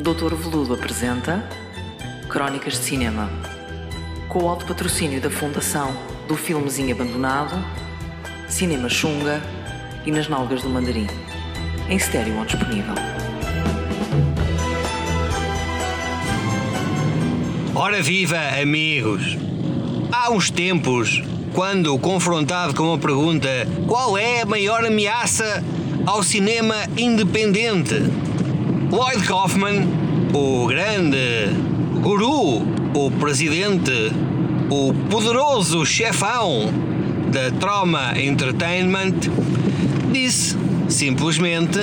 Doutor Veludo apresenta Crónicas de Cinema. Com o alto patrocínio da Fundação do Filmezinho Abandonado, Cinema Xunga e Nas Nalgas do Mandarim. Em estéreo ou disponível. Ora viva, amigos! Há uns tempos, quando confrontado com a pergunta qual é a maior ameaça ao cinema independente, Lloyd Kaufman, o grande guru, o presidente, o poderoso chefão da Trauma Entertainment, disse simplesmente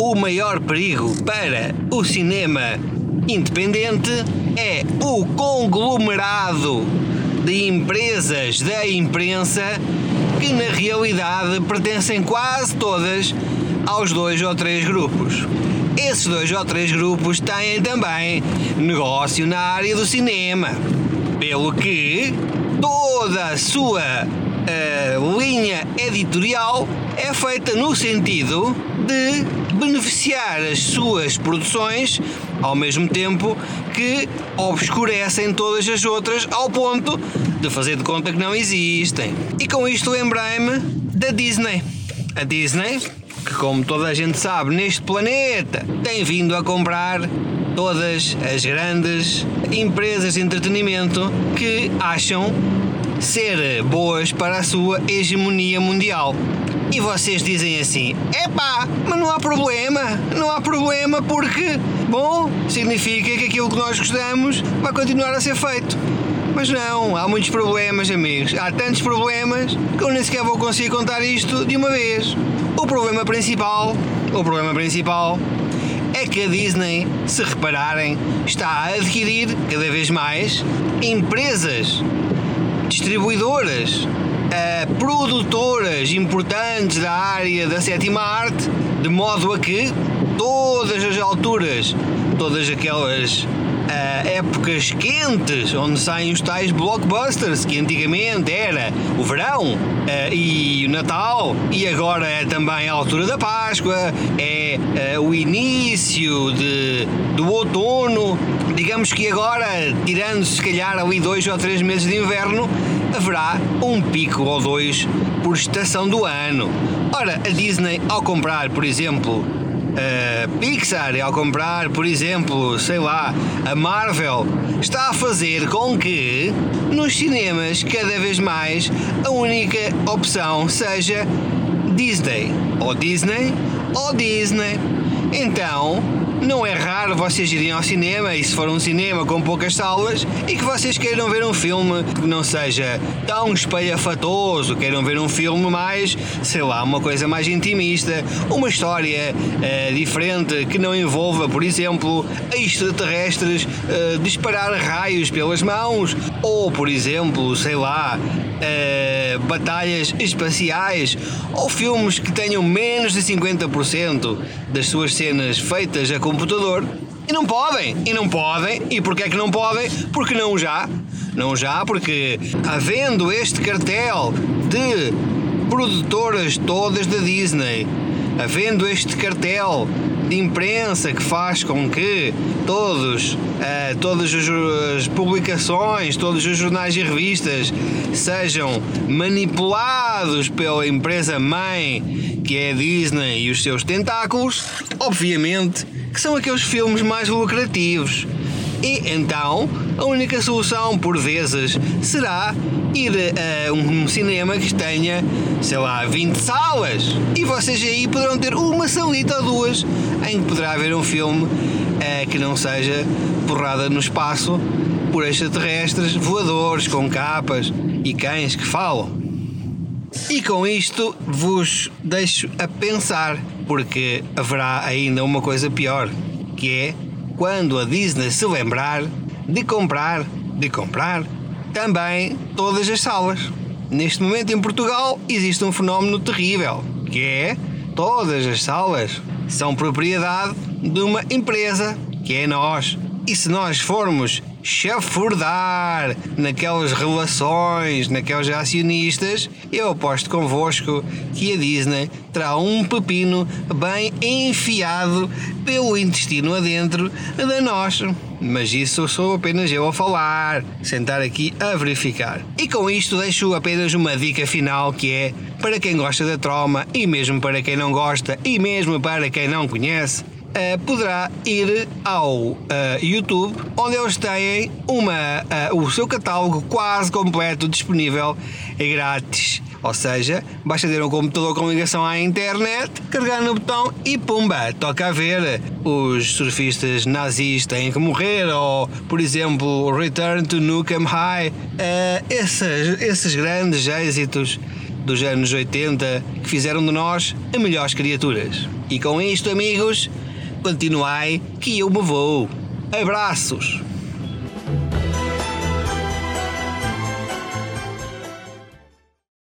o maior perigo para o cinema independente é o conglomerado de empresas da imprensa que na realidade pertencem quase todas aos dois ou três grupos. Esses dois ou três grupos têm também negócio na área do cinema, pelo que toda a sua uh, linha editorial é feita no sentido de beneficiar as suas produções ao mesmo tempo que obscurecem todas as outras ao ponto de fazer de conta que não existem. E com isto lembrei-me da Disney. A Disney, que como toda a gente sabe neste planeta, tem vindo a comprar todas as grandes empresas de entretenimento que acham ser boas para a sua hegemonia mundial. E vocês dizem assim: epá, mas não há problema, não há problema porque, bom, significa que aquilo que nós gostamos vai continuar a ser feito. Mas não, há muitos problemas, amigos. Há tantos problemas que eu nem sequer vou conseguir contar isto de uma vez. O problema principal, o problema principal é que a Disney, se repararem, está a adquirir cada vez mais empresas distribuidoras, uh, produtoras importantes da área da sétima arte, de modo a que todas as alturas, todas aquelas uh, épocas quentes onde saem os tais blockbusters que antigamente era o verão uh, e o Natal e agora é também a altura da Páscoa, é uh, o início de, do outono. Digamos que agora, tirando se calhar ali dois ou três meses de inverno, haverá um pico ou dois por estação do ano. Ora, a Disney, ao comprar, por exemplo, a Pixar, ao comprar, por exemplo, sei lá, a Marvel, está a fazer com que nos cinemas, cada vez mais, a única opção seja Disney. Ou Disney, ou Disney. Então, não é raro vocês irem ao cinema e se for um cinema com poucas salas e que vocês queiram ver um filme que não seja tão espalhafatoso, queiram ver um filme mais, sei lá, uma coisa mais intimista, uma história uh, diferente que não envolva, por exemplo, extraterrestres uh, disparar raios pelas mãos ou, por exemplo, sei lá, uh, batalhas espaciais ou filmes que tenham menos de 50% das suas cenas feitas a computador e não podem, e não podem, e porquê é que não podem? Porque não já, não já, porque havendo este cartel de produtoras todas da Disney, havendo este cartel de imprensa que faz com que todos, uh, todas as publicações, todos os jornais e revistas sejam manipulados pela empresa mãe que é a Disney e os seus tentáculos, obviamente que são aqueles filmes mais lucrativos. E então, a única solução, por vezes, será ir a um cinema que tenha, sei lá, 20 salas. E vocês aí poderão ter uma salita ou duas em que poderá haver um filme uh, que não seja porrada no espaço por extraterrestres voadores com capas e cães que falam. E com isto vos deixo a pensar, porque haverá ainda uma coisa pior, que é quando a Disney se lembrar de comprar, de comprar também todas as salas. Neste momento em Portugal existe um fenómeno terrível, que é todas as salas são propriedade de uma empresa, que é nós. E se nós formos chafurdar naquelas relações, naqueles acionistas, eu aposto convosco que a Disney terá um pepino bem enfiado pelo intestino adentro da nós. Mas isso sou apenas eu a falar, sentar aqui a verificar. E com isto deixo apenas uma dica final que é para quem gosta da troma e mesmo para quem não gosta e mesmo para quem não conhece, Uh, poderá ir ao uh, YouTube, onde eles têm uma, uh, o seu catálogo quase completo disponível e grátis. Ou seja, basta ter um computador com ligação à internet, carregar no botão e pumba, toca a ver. Os surfistas nazis têm que morrer, ou, por exemplo, Return to Nukem High. esses, esses grandes êxitos dos anos 80 que fizeram de nós as melhores criaturas. E com isto, amigos, continuai que eu me vou. Abraços!